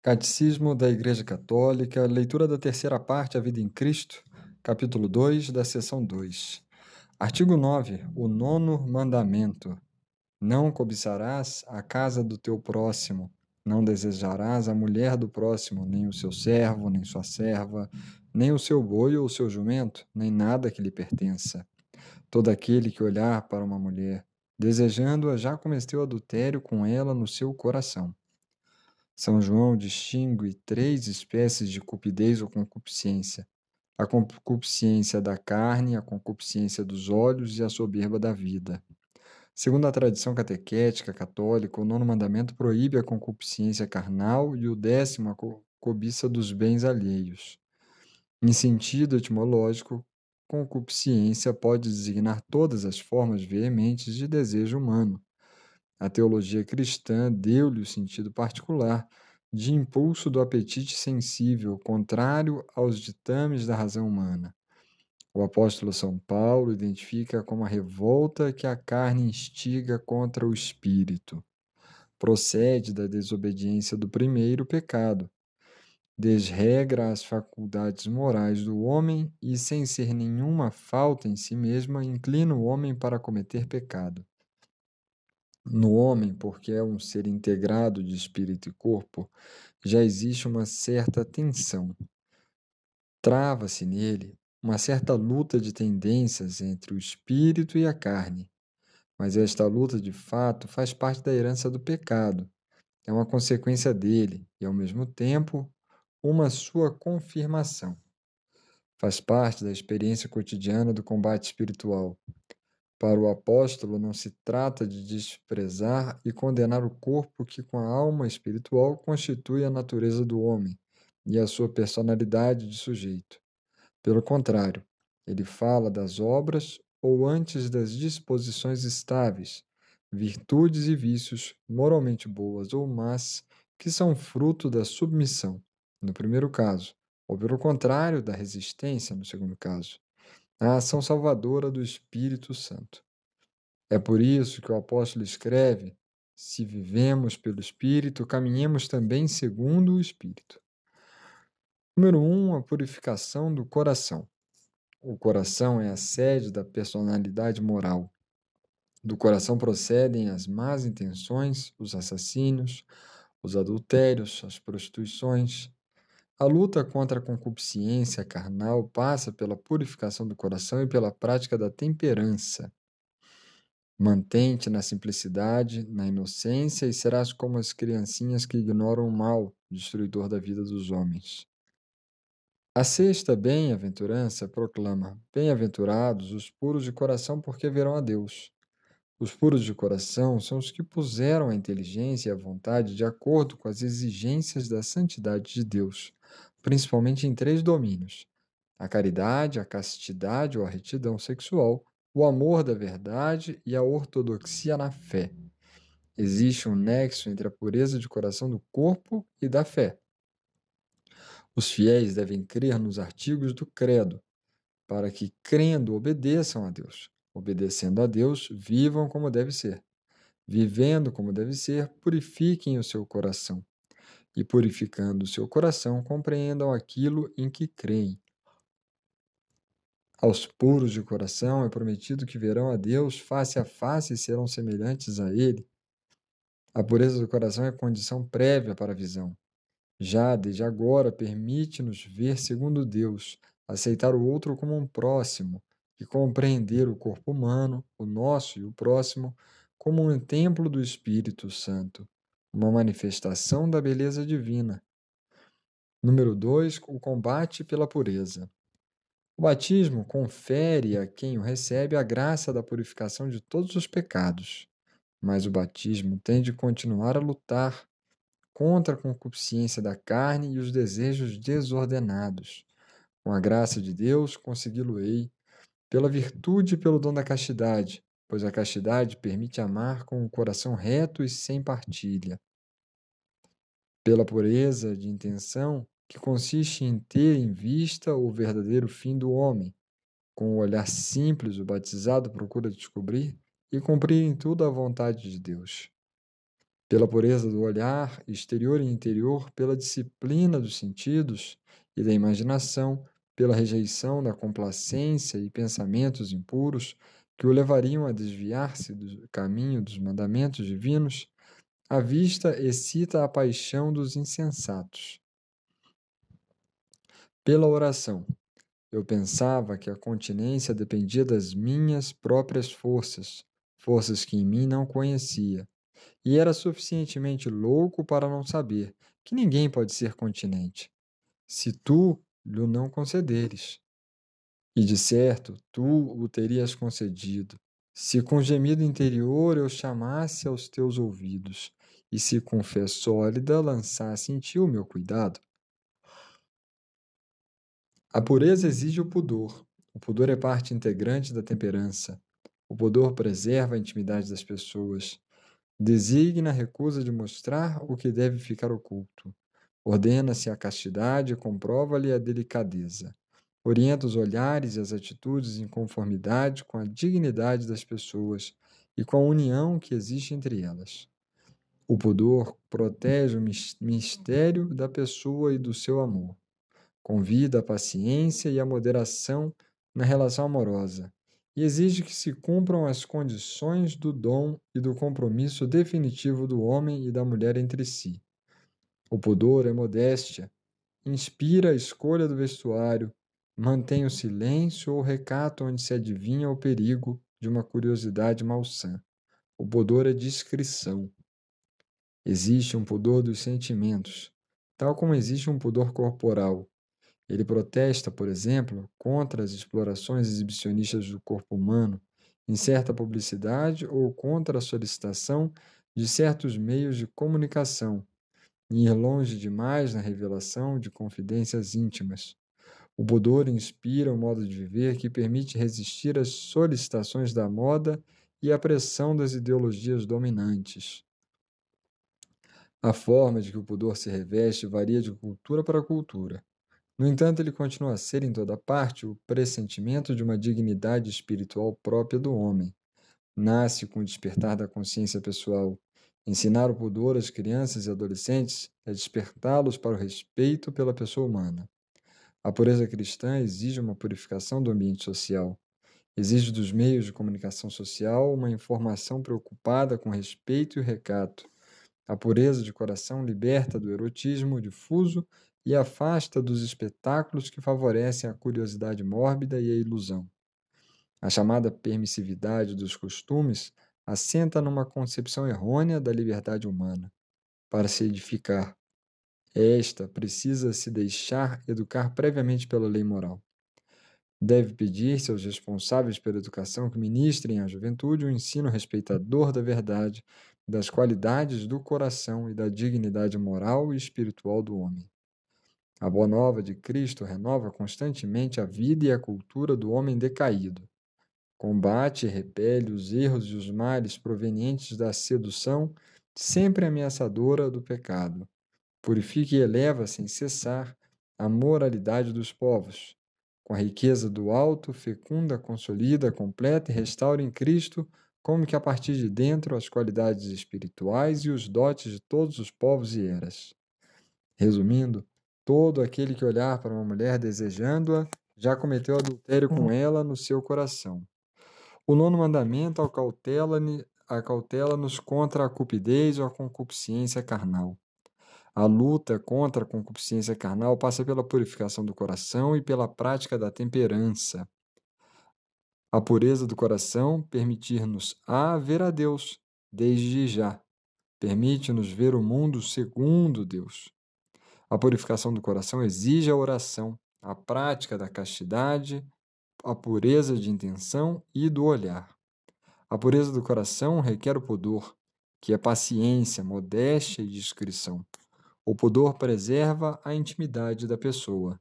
Catecismo da Igreja Católica, leitura da terceira parte, A Vida em Cristo, capítulo 2, da seção 2. Artigo 9. O nono mandamento. Não cobiçarás a casa do teu próximo, não desejarás a mulher do próximo, nem o seu servo, nem sua serva, nem o seu boi ou o seu jumento, nem nada que lhe pertença. Todo aquele que olhar para uma mulher, desejando-a, já cometeu adultério com ela no seu coração. São João distingue três espécies de cupidez ou concupiscência: a concupiscência da carne, a concupiscência dos olhos e a soberba da vida. Segundo a tradição catequética católica, o nono mandamento proíbe a concupiscência carnal e o décimo a cobiça dos bens alheios. Em sentido etimológico, concupiscência pode designar todas as formas veementes de desejo humano, a teologia cristã deu-lhe o sentido particular de impulso do apetite sensível, contrário aos ditames da razão humana. O apóstolo São Paulo identifica como a revolta que a carne instiga contra o espírito. Procede da desobediência do primeiro pecado. Desregra as faculdades morais do homem e, sem ser nenhuma falta em si mesma, inclina o homem para cometer pecado. No homem, porque é um ser integrado de espírito e corpo, já existe uma certa tensão. Trava-se nele uma certa luta de tendências entre o espírito e a carne. Mas esta luta, de fato, faz parte da herança do pecado. É uma consequência dele e, ao mesmo tempo, uma sua confirmação. Faz parte da experiência cotidiana do combate espiritual. Para o apóstolo, não se trata de desprezar e condenar o corpo que, com a alma espiritual, constitui a natureza do homem e a sua personalidade de sujeito. Pelo contrário, ele fala das obras ou antes das disposições estáveis, virtudes e vícios moralmente boas ou más, que são fruto da submissão, no primeiro caso, ou pelo contrário, da resistência, no segundo caso a ação salvadora do Espírito Santo. É por isso que o apóstolo escreve: se vivemos pelo Espírito, caminhemos também segundo o Espírito. Número 1, um, a purificação do coração. O coração é a sede da personalidade moral. Do coração procedem as más intenções, os assassínios, os adultérios, as prostituições, a luta contra a concupiscência carnal passa pela purificação do coração e pela prática da temperança. Mantente na simplicidade, na inocência, e serás como as criancinhas que ignoram o mal, destruidor da vida dos homens. A sexta bem-aventurança proclama: Bem-aventurados os puros de coração, porque verão a Deus. Os puros de coração são os que puseram a inteligência e a vontade de acordo com as exigências da santidade de Deus principalmente em três domínios: a caridade, a castidade ou a retidão sexual, o amor da verdade e a ortodoxia na fé. Existe um nexo entre a pureza de coração do corpo e da fé. Os fiéis devem crer nos artigos do Credo, para que, crendo, obedeçam a Deus. Obedecendo a Deus, vivam como deve ser. Vivendo como deve ser, purifiquem o seu coração e purificando seu coração, compreendam aquilo em que creem. Aos puros de coração é prometido que verão a Deus face a face e serão semelhantes a Ele. A pureza do coração é condição prévia para a visão. Já desde agora permite-nos ver segundo Deus, aceitar o outro como um próximo e compreender o corpo humano, o nosso e o próximo, como um templo do Espírito Santo uma manifestação da beleza divina. Número 2, o combate pela pureza. O batismo confere a quem o recebe a graça da purificação de todos os pecados, mas o batismo tem de continuar a lutar contra a concupiscência da carne e os desejos desordenados. Com a graça de Deus, consegui-lo-ei, pela virtude e pelo dom da castidade, pois a castidade permite amar com o coração reto e sem partilha. Pela pureza de intenção, que consiste em ter em vista o verdadeiro fim do homem, com o olhar simples o batizado procura descobrir e cumprir em tudo a vontade de Deus. pela pureza do olhar, exterior e interior, pela disciplina dos sentidos e da imaginação, pela rejeição da complacência e pensamentos impuros que o levariam a desviar-se do caminho dos mandamentos divinos, a vista excita a paixão dos insensatos. Pela oração, eu pensava que a continência dependia das minhas próprias forças, forças que em mim não conhecia e era suficientemente louco para não saber que ninguém pode ser continente, se tu lhe não concederes. E de certo, tu o terias concedido, se com gemido interior eu chamasse aos teus ouvidos, e se com fé sólida lançasse em ti o meu cuidado. A pureza exige o pudor. O pudor é parte integrante da temperança. O pudor preserva a intimidade das pessoas. Designa a recusa de mostrar o que deve ficar oculto. Ordena-se a castidade e comprova-lhe a delicadeza. Orienta os olhares e as atitudes em conformidade com a dignidade das pessoas e com a união que existe entre elas. O pudor protege o mistério da pessoa e do seu amor. Convida a paciência e a moderação na relação amorosa e exige que se cumpram as condições do dom e do compromisso definitivo do homem e da mulher entre si. O pudor é modéstia, inspira a escolha do vestuário, mantém o silêncio ou recato onde se adivinha o perigo de uma curiosidade malsã. O pudor é discrição. Existe um pudor dos sentimentos, tal como existe um pudor corporal, ele protesta, por exemplo, contra as explorações exibicionistas do corpo humano em certa publicidade ou contra a solicitação de certos meios de comunicação, e ir longe demais na revelação de confidências íntimas. O pudor inspira um modo de viver que permite resistir às solicitações da moda e à pressão das ideologias dominantes. A forma de que o pudor se reveste varia de cultura para cultura. No entanto, ele continua a ser em toda parte o pressentimento de uma dignidade espiritual própria do homem. Nasce com o despertar da consciência pessoal. Ensinar o pudor às crianças e adolescentes é despertá-los para o respeito pela pessoa humana. A pureza cristã exige uma purificação do ambiente social. Exige dos meios de comunicação social uma informação preocupada com respeito e recato. A pureza de coração liberta do erotismo difuso e afasta dos espetáculos que favorecem a curiosidade mórbida e a ilusão. A chamada permissividade dos costumes assenta numa concepção errônea da liberdade humana. Para se edificar, esta precisa se deixar educar previamente pela lei moral. Deve pedir-se aos responsáveis pela educação que ministrem à juventude um ensino respeitador da verdade, das qualidades do coração e da dignidade moral e espiritual do homem. A boa nova de Cristo renova constantemente a vida e a cultura do homem decaído. Combate e repele os erros e os males provenientes da sedução, sempre ameaçadora do pecado. Purifica e eleva sem cessar a moralidade dos povos. Com a riqueza do alto, fecunda, consolida, completa e restaura em Cristo, como que a partir de dentro, as qualidades espirituais e os dotes de todos os povos e eras. Resumindo, Todo aquele que olhar para uma mulher desejando-a já cometeu adultério com hum. ela no seu coração. O nono mandamento acautela-nos contra a cupidez ou a concupiscência carnal. A luta contra a concupiscência carnal passa pela purificação do coração e pela prática da temperança. A pureza do coração permitir-nos a ver a Deus desde já. Permite-nos ver o mundo segundo Deus. A purificação do coração exige a oração, a prática da castidade, a pureza de intenção e do olhar. A pureza do coração requer o pudor, que é paciência, modéstia e discrição. O pudor preserva a intimidade da pessoa.